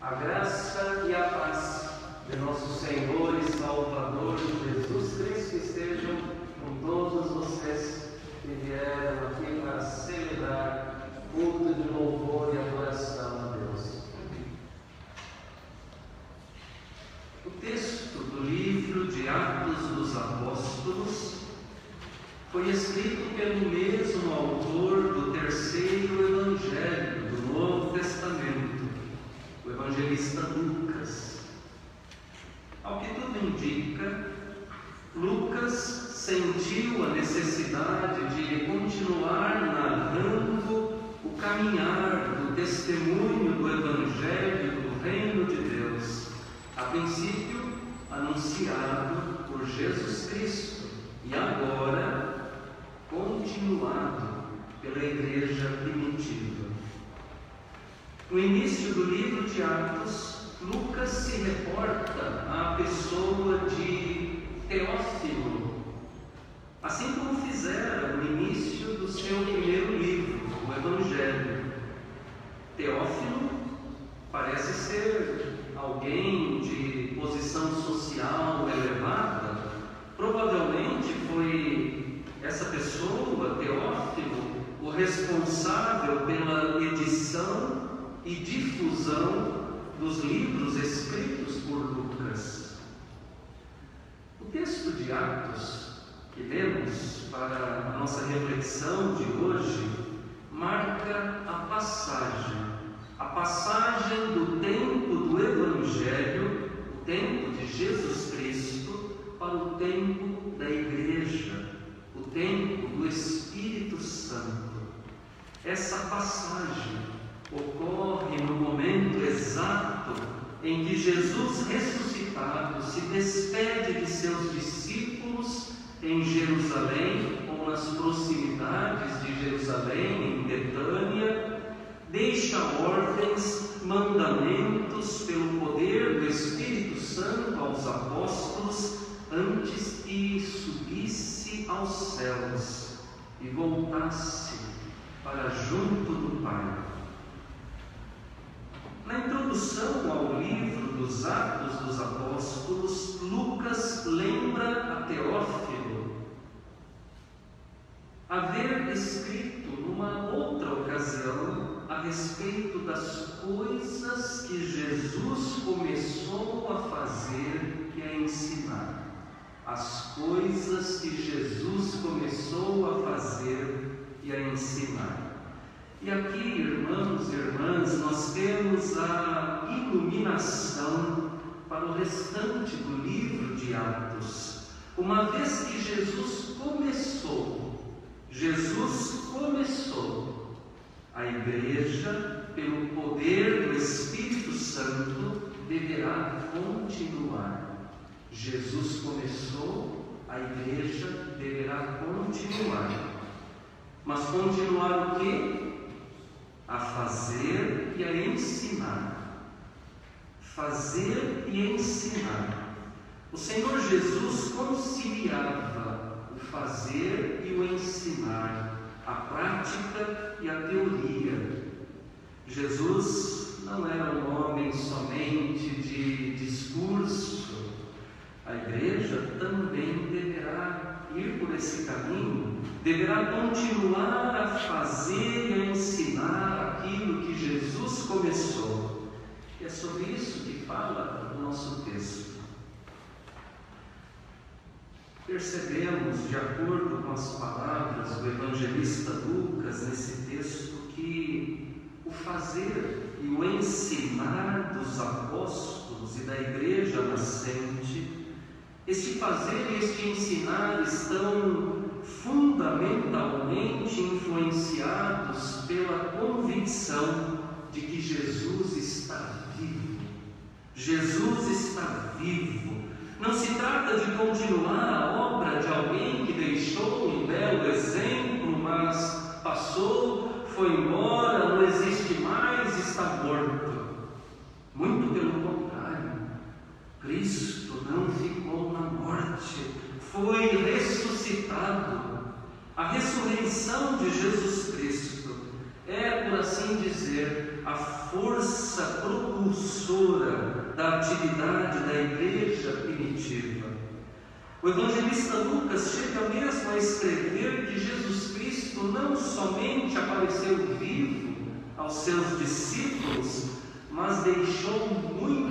A graça e a paz de nosso Senhor e Salvador Jesus Cristo estejam com todos vocês que vieram aqui para celebrar culto de louvor e adoração a Deus. O texto do livro de Atos dos Apóstolos foi escrito pelo mesmo autor do terceiro evangelho do Novo Testamento, o evangelista Lucas. Ao que tudo indica, Lucas sentiu a necessidade de continuar narrando o caminhar do testemunho do evangelho do reino de Deus, a princípio anunciado por Jesus Cristo e agora continuado pela igreja primitiva. No início do livro de Atos, Lucas se reporta à pessoa de Teófilo, assim como fizera no início do seu primeiro livro, o Evangelho. Teófilo parece ser alguém de posição social elevada, provavelmente foi essa pessoa, Teófilo, o responsável pela edição e difusão dos livros escritos por Lucas. O texto de Atos que lemos para a nossa reflexão de hoje marca a passagem, a passagem do tempo do Evangelho, o tempo de Jesus Cristo, para o tempo da Igreja o tempo do Espírito Santo. Essa passagem ocorre no momento exato em que Jesus ressuscitado se despede de seus discípulos em Jerusalém ou nas proximidades de Jerusalém, em Betânia, deixa ordens, mandamentos pelo poder do Espírito Santo aos apóstolos aos céus e voltasse para junto do Pai. Na introdução ao livro dos Atos dos Apóstolos, Lucas lembra a Teófilo haver escrito numa outra ocasião a respeito das coisas que Jesus começou a fazer e a é ensinar as coisas que Jesus começou a fazer e a ensinar. E aqui, irmãos e irmãs, nós temos a iluminação para o restante do livro de Atos. Uma vez que Jesus começou, Jesus começou, a igreja, pelo poder do Espírito Santo, deverá continuar. Jesus começou, a igreja deverá continuar. Mas continuar o quê? A fazer e a ensinar. Fazer e ensinar. O Senhor Jesus conciliava o fazer e o ensinar, a prática e a teoria. Jesus não era um homem somente de discurso, igreja também deverá ir por esse caminho, deverá continuar a fazer e a ensinar aquilo que Jesus começou. E é sobre isso que fala o nosso texto. Percebemos, de acordo com as palavras do evangelista Lucas nesse texto, que o fazer e o ensinar dos apóstolos e da igreja nascente este fazer e este ensinar estão fundamentalmente influenciados pela convicção de que Jesus está vivo. Jesus está vivo. Não se trata de continuar a obra de alguém que deixou um belo exemplo, mas passou, foi embora, não existe mais, está morto. Cristo não ficou na morte, foi ressuscitado. A ressurreição de Jesus Cristo é, por assim dizer, a força propulsora da atividade da igreja primitiva. O evangelista Lucas chega mesmo a escrever que Jesus Cristo não somente apareceu vivo aos seus discípulos, mas deixou muito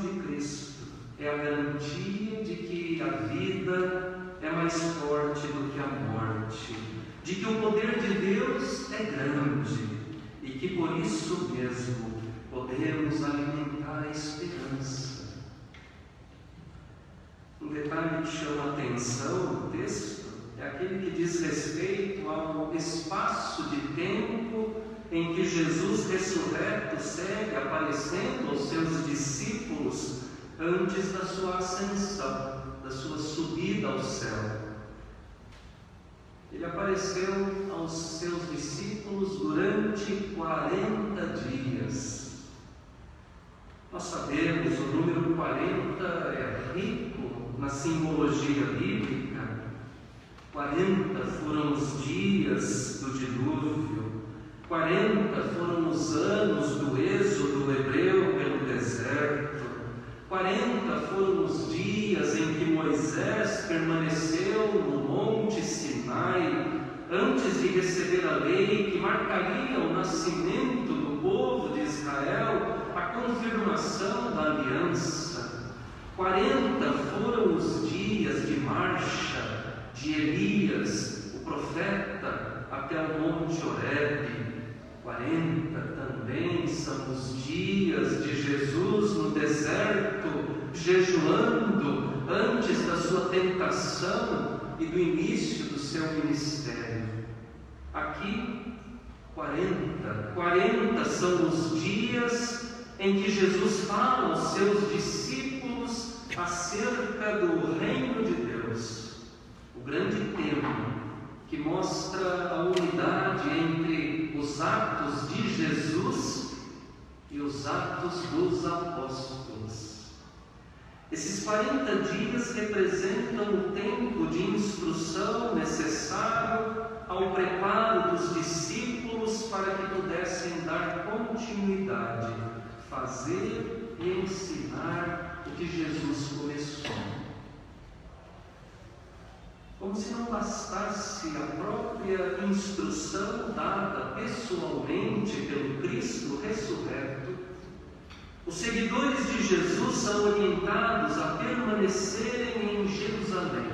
de Cristo. É a garantia de que a vida é mais forte do que a morte, de que o poder de Deus é grande. E que por isso mesmo podemos alimentar a esperança. Um detalhe que chama a atenção no texto é aquele que diz respeito ao espaço de tempo em que Jesus ressurreto segue aparecendo aos seus discípulos antes da sua ascensão, da sua subida ao céu. Ele apareceu aos seus discípulos durante 40 dias. Nós sabemos, o número 40 é rico na simbologia bíblica. 40 foram os dias do dilúvio, 40 foram os anos do êxodo hebreu pelo deserto, 40 foram os dias em que Moisés permaneceu no Monte Sinai, antes de receber a lei que marcaria o nascimento do povo de Israel, a confirmação da aliança. 40 foram os dias de marcha de Elias, o profeta, até o Monte Horebe. 40 também são os dias de Jesus no deserto, jejuando antes da sua tentação e do início do seu ministério. Aqui, 40, 40 são os dias em que Jesus fala aos seus discípulos acerca do reino de Deus, o grande tema que mostra a unidade entre os atos de Jesus e os atos dos apóstolos. Esses 40 dias representam o tempo de instrução necessário ao preparo dos discípulos para que pudessem dar continuidade, fazer e ensinar o que Jesus começou. Como se não bastasse a própria instrução dada pessoalmente pelo Cristo ressurreto, os seguidores de Jesus são orientados a permanecerem em Jerusalém,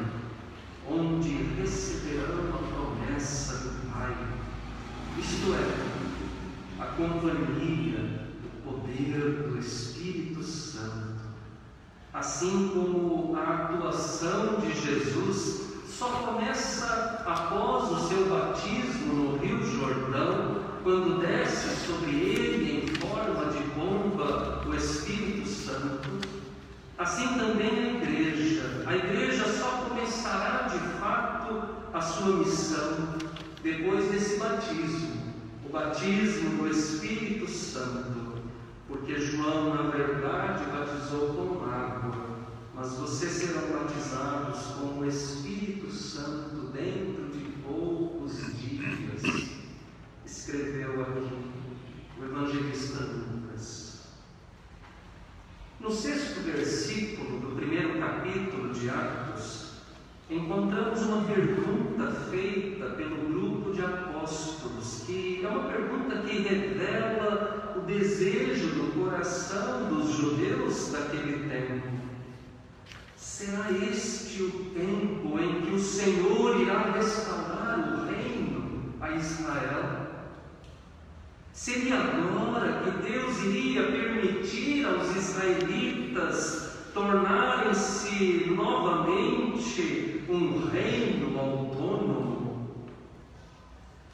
onde receberão a promessa do Pai, isto é, a companhia, o poder do Espírito Santo. Assim como a atuação de Jesus só começa após o seu batismo no Rio Jordão, quando desce sobre ele em forma de bomba o Espírito Santo. Assim também a igreja. A igreja só começará de fato a sua missão depois desse batismo, o batismo do Espírito Santo, porque João, na verdade, batizou com água mas vocês serão batizados com o Espírito Santo dentro de poucos dias. Escreveu aqui o evangelista Lucas. No sexto versículo do primeiro capítulo de Atos, encontramos uma pergunta feita pelo grupo de apóstolos, que é uma pergunta que revela o desejo do coração dos judeus daquele tempo Será este o tempo em que o Senhor irá restaurar o reino a Israel? Seria agora que Deus iria permitir aos israelitas tornarem-se novamente um reino autônomo?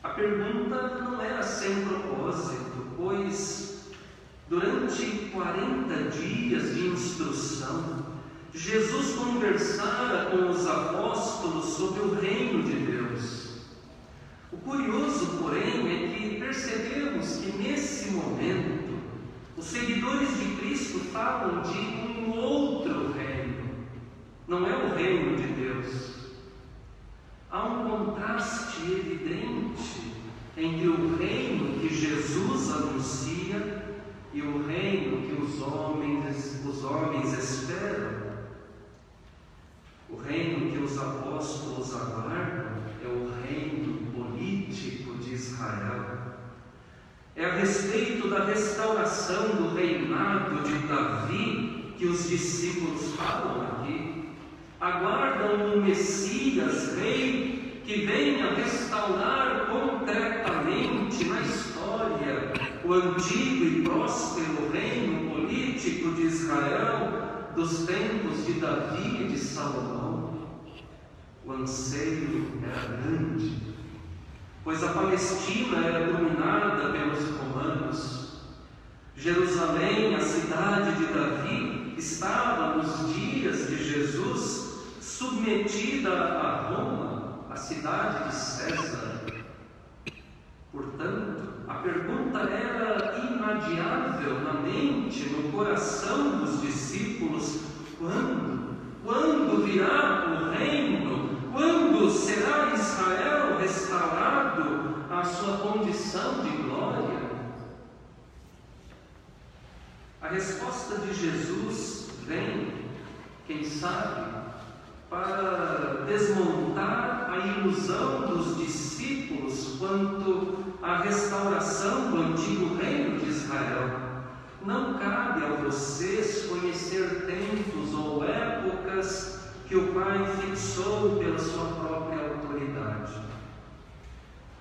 A pergunta não era sem propósito, pois durante 40 dias de instrução, Jesus conversara com os apóstolos sobre o reino de Deus. Curioso, porém, é que percebemos que nesse momento os seguidores de Cristo falam de um outro reino, não é o reino de Deus. Há um contraste evidente entre o reino que Jesus anuncia e o reino que os homens, os homens esperam. O reino que os apóstolos aguardam é o Israel. É a respeito da restauração do reinado de Davi que os discípulos falam aqui. Aguardam um Messias, rei, que venha restaurar concretamente na história o antigo e próspero reino político de Israel dos tempos de Davi e de Salomão. O anseio era grande, pois a Palestina era dominada pelos romanos. Jerusalém, a cidade de Davi, estava nos dias de Jesus submetida a Roma, a cidade de César. Portanto, a pergunta era inadiável na mente, no coração dos discípulos: quando? Quando virá o reino? Quando será Israel restaurado à sua condição de glória? A resposta de Jesus vem, quem sabe, para desmontar a ilusão dos discípulos quanto à restauração do antigo reino de Israel. Não cabe a vocês conhecer tempos ou épocas que o Pai fixou pela sua própria autoridade.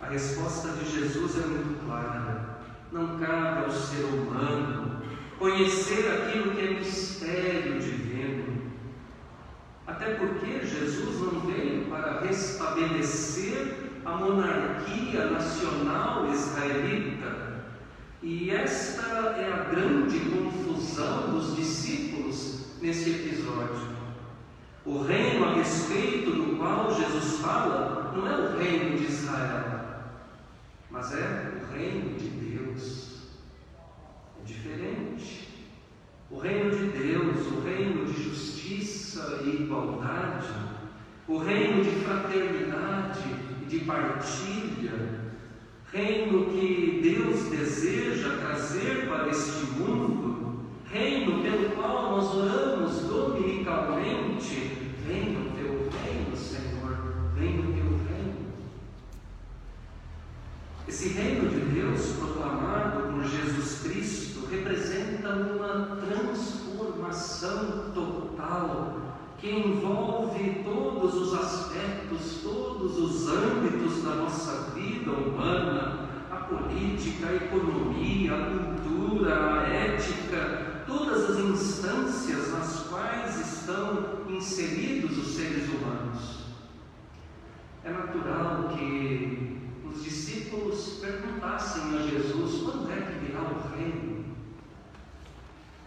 A resposta de Jesus é muito clara. Não cabe ao ser humano conhecer aquilo que é mistério divino. Até porque Jesus não veio para restabelecer a monarquia nacional israelita. E esta é a grande confusão dos discípulos nesse episódio. Não é o reino de Israel, mas é o reino de Deus. É diferente. O reino de Deus, o reino de justiça e igualdade, o reino de fraternidade e de partilha, reino que Deus deseja trazer para este mundo, reino pelo qual nós oramos dominicalmente. Reino, Senhor, venha o teu reino. Esse reino de Deus proclamado por Jesus Cristo representa uma transformação total que envolve todos os aspectos, todos os âmbitos da nossa vida humana, a política, a economia, a cultura, a ética, todas as instâncias nas quais estão inseridos os seres humanos. É natural que os discípulos perguntassem a Jesus quando é que virá o reino.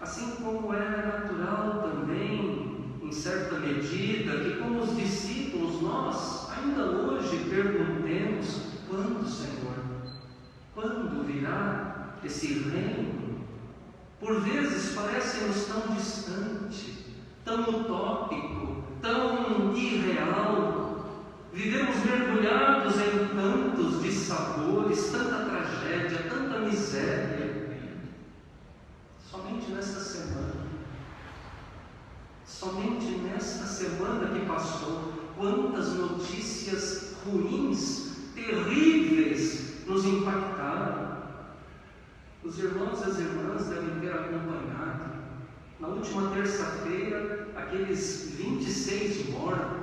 Assim como é natural também, em certa medida, que como os discípulos nós ainda hoje perguntemos quando, Senhor, quando virá esse reino? Por vezes parece-nos tão distante, tão utópico, tão irreal, Vivemos mergulhados em tantos tanta tragédia, tanta miséria. Somente nesta semana, somente nesta semana que passou, quantas notícias ruins, terríveis nos impactaram. Os irmãos e as irmãs devem ter acompanhado. Na última terça-feira, aqueles 26 mortos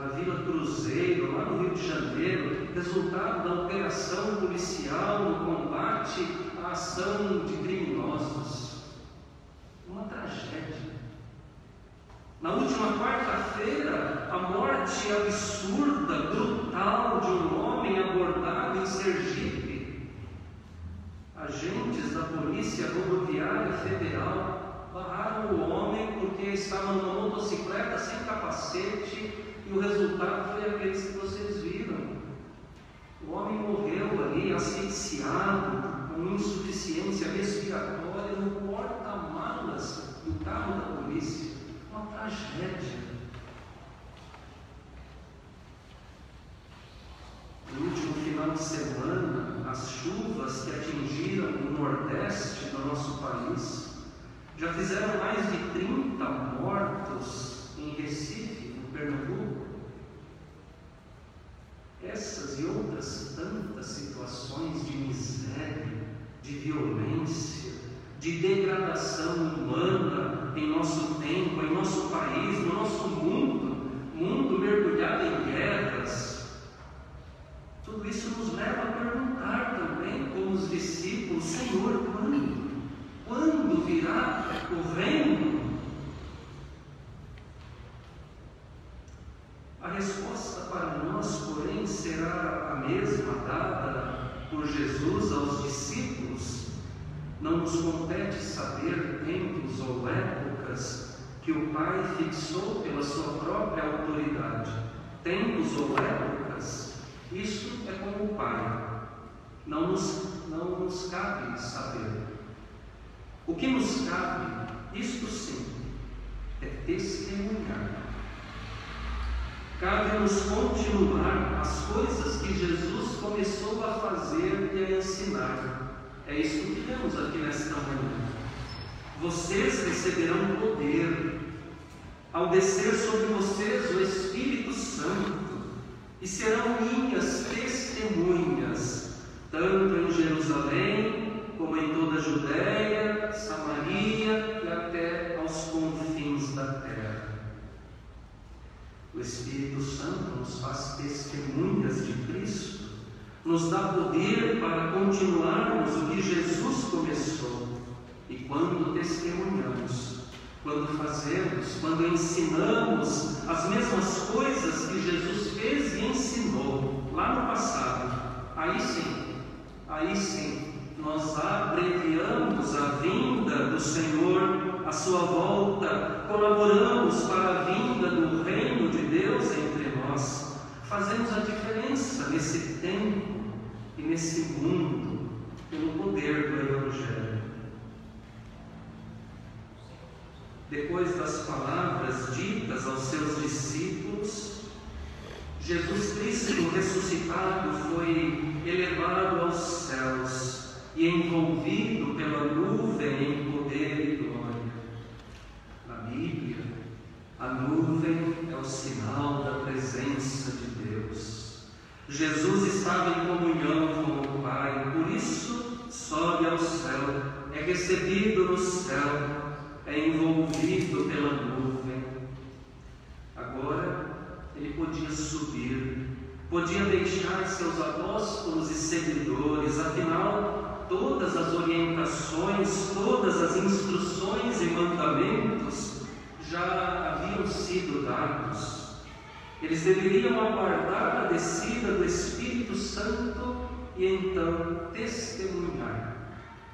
na Vila Cruzeiro, lá no Rio de Janeiro, resultado da operação policial no combate à ação de criminosos. Uma tragédia. Na última quarta-feira, a morte absurda, brutal de um homem abordado em Sergipe. Agentes da Polícia Rodoviária Federal barraram o homem porque estava numa motocicleta sem capacete e o resultado foi aqueles que vocês viram. O homem morreu ali, asfixiado, com insuficiência respiratória, no porta-malas do carro da polícia. Uma tragédia. No último final de semana, as chuvas que atingiram o nordeste do nosso país já fizeram mais de 30 mortos em Recife Pernambuco. Essas e outras tantas situações de miséria, de violência, de degradação humana em nosso tempo, em nosso país, no nosso mundo, mundo mergulhado em guerras. Tudo isso nos leva a perguntar também, como os discípulos, Senhor, quando? Quando virá o reino? A resposta para nós, porém, será a mesma dada por Jesus aos discípulos. Não nos compete saber tempos ou épocas que o Pai fixou pela sua própria autoridade. Tempos ou épocas, isso é como o Pai. Não nos, não nos cabe saber. O que nos cabe, isto sim, é testemunhar Cabe-nos continuar as coisas que Jesus começou a fazer e a ensinar. É isso que temos aqui nesta manhã. Vocês receberão poder ao descer sobre vocês o Espírito Santo e serão minhas testemunhas, tanto em Jerusalém como em toda a Judéia, Samaria e até aos confins da terra. O Espírito Santo nos faz testemunhas de Cristo, nos dá poder para continuarmos o que Jesus começou. E quando testemunhamos, quando fazemos, quando ensinamos as mesmas coisas que Jesus fez e ensinou lá no passado, aí sim, aí sim, nós abreviamos a vinda do Senhor, a sua volta, colaboramos para a vinda do reino de Deus entre nós, fazemos a diferença nesse tempo e nesse mundo pelo poder do Evangelho. Depois das palavras ditas aos seus discípulos, Jesus Cristo ressuscitado foi elevado aos céus e envolvido pela nuvem em poder e glória. Na Bíblia, a nuvem é o sinal da presença de Deus. Jesus estava em comunhão com o Pai, por isso sobe ao céu, é recebido no céu, é envolvido pela nuvem. Agora ele podia subir, podia deixar seus apóstolos e seguidores, afinal todas as orientações, todas as instruções e mandamentos já haviam sido dados. Eles deveriam aguardar a descida do Espírito Santo e então testemunhar,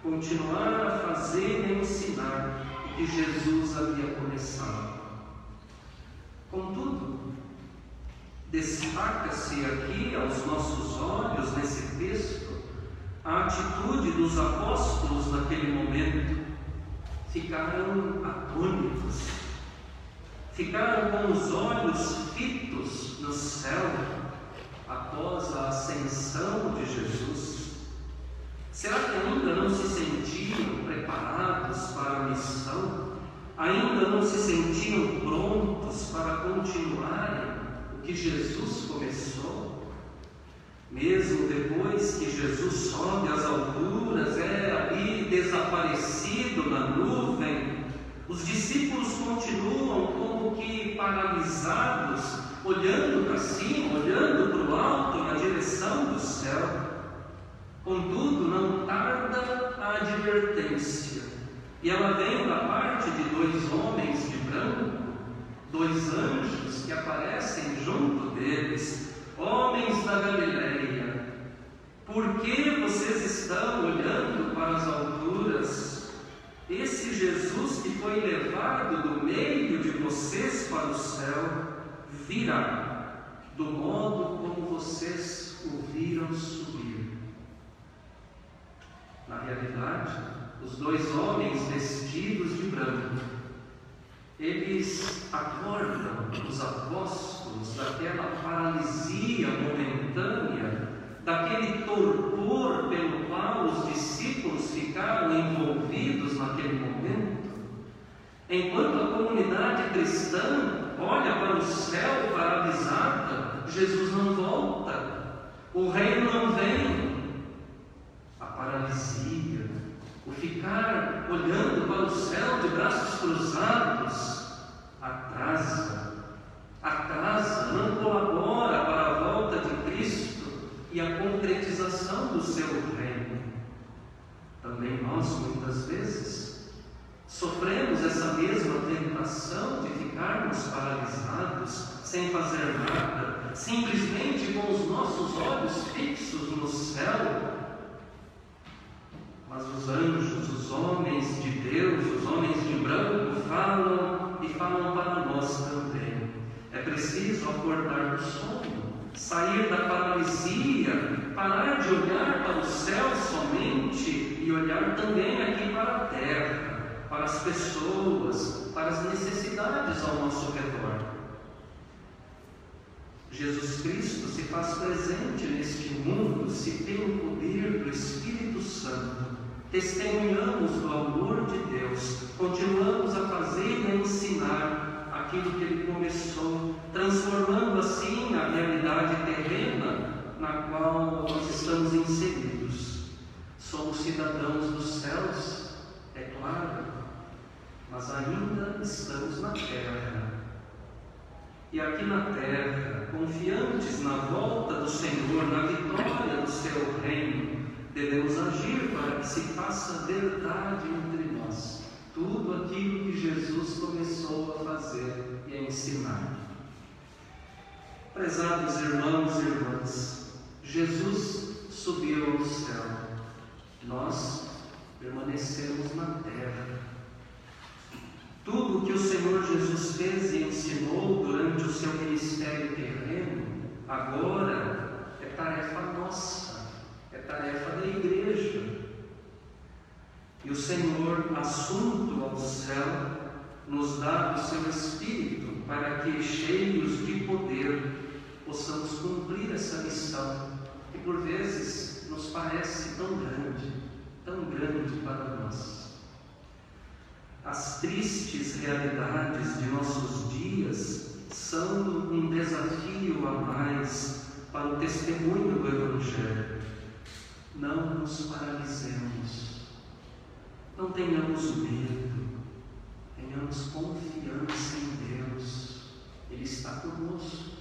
continuar a fazer e ensinar o que Jesus havia começado. Contudo, destaca-se aqui aos nossos olhos nesse texto a atitude dos apóstolos naquele momento, ficaram atônitos, ficaram com os olhos fitos no céu após a ascensão de Jesus. Será que ainda não se sentiam preparados para a missão? Ainda não se sentiam prontos para continuarem o que Jesus começou? Mesmo depois que Jesus sobe às alturas, é ali desaparecido na nuvem, os discípulos continuam como que paralisados, olhando para cima, olhando para o alto, na direção do céu. Contudo, não tarda a advertência, e ela vem da parte de dois homens de branco, dois anjos que aparecem junto deles Homens da Galileia, por que vocês estão olhando para as alturas? Esse Jesus que foi levado do meio de vocês para o céu virá, do modo como vocês o viram subir. Na realidade, os dois homens vestidos de branco, eles acordam os apóstolos daquela paralisia momentânea, daquele torpor pelo qual os discípulos ficaram envolvidos enquanto a comunidade cristã olha para o céu paralisada, Jesus não volta, o reino não vem. A paralisia, o ficar olhando para o céu de braços cruzados, atrasa, atrasa, não colabora para a volta de Cristo e a concretização do seu reino. Também nós, muitas vezes, sofremos essa mesma tentação de ficarmos paralisados, sem fazer nada, simplesmente com os nossos olhos fixos no céu. Mas os anjos, os homens de Deus, os homens de branco falam e falam para nós também. É preciso acordar do sono sair da paralisia, parar de olhar para o céu somente e olhar também aqui para a terra, para as pessoas, para as necessidades ao nosso redor. Jesus Cristo se faz presente neste mundo se pelo poder do Espírito Santo testemunhamos do amor de Deus, continuamos a fazer e a ensinar aquilo que ele começou, transformando assim a realidade terrena na qual nós estamos inseridos. Somos cidadãos dos céus, é claro, mas ainda estamos na terra. E aqui na terra, confiantes na volta do Senhor, na vitória do seu reino, devemos agir para que se faça verdade entre nós tudo aquilo que Jesus começou a fazer e a ensinar. Prezados irmãos e irmãs, Jesus subiu ao céu, nós permanecemos na terra. Tudo o que o Senhor Jesus fez e ensinou durante o seu ministério terreno, agora é tarefa nossa, é tarefa da igreja e o Senhor, assunto ao céu, nos dá o seu Espírito para que, cheios de poder, possamos cumprir essa missão que por vezes nos parece tão grande, tão grande para nós. As tristes realidades de nossos dias são um desafio a mais para o testemunho do Evangelho. Não nos paralisemos não tenhamos medo, tenhamos confiança em Deus, Ele está conosco.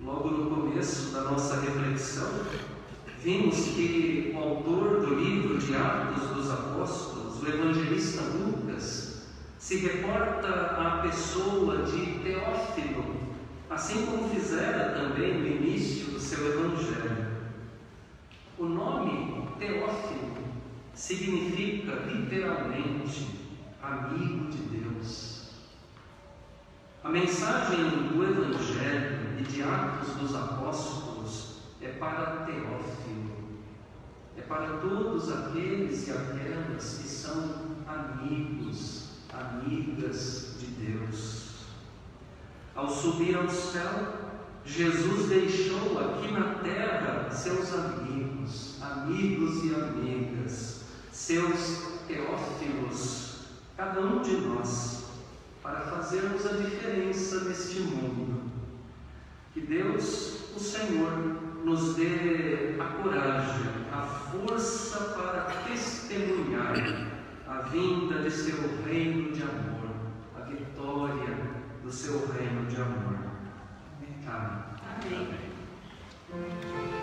Logo no começo da nossa reflexão, vimos que o autor do livro de Atos dos Apóstolos, o evangelista Lucas, se reporta à pessoa de Teófilo, assim como fizera também no início do seu evangelho. O nome Teófilo significa literalmente amigo de Deus. A mensagem do Evangelho e de Atos dos Apóstolos é para Teófilo, para todos aqueles e aquelas que são amigos, amigas de Deus. Ao subir ao céu, Jesus deixou aqui na terra seus amigos, amigos e amigas seus teófilos, cada um de nós, para fazermos a diferença neste mundo. Que Deus, o Senhor, nos dê a coragem, a força para testemunhar a vinda de seu reino de amor, a vitória do seu reino de amor. Amém. Amém. Amém.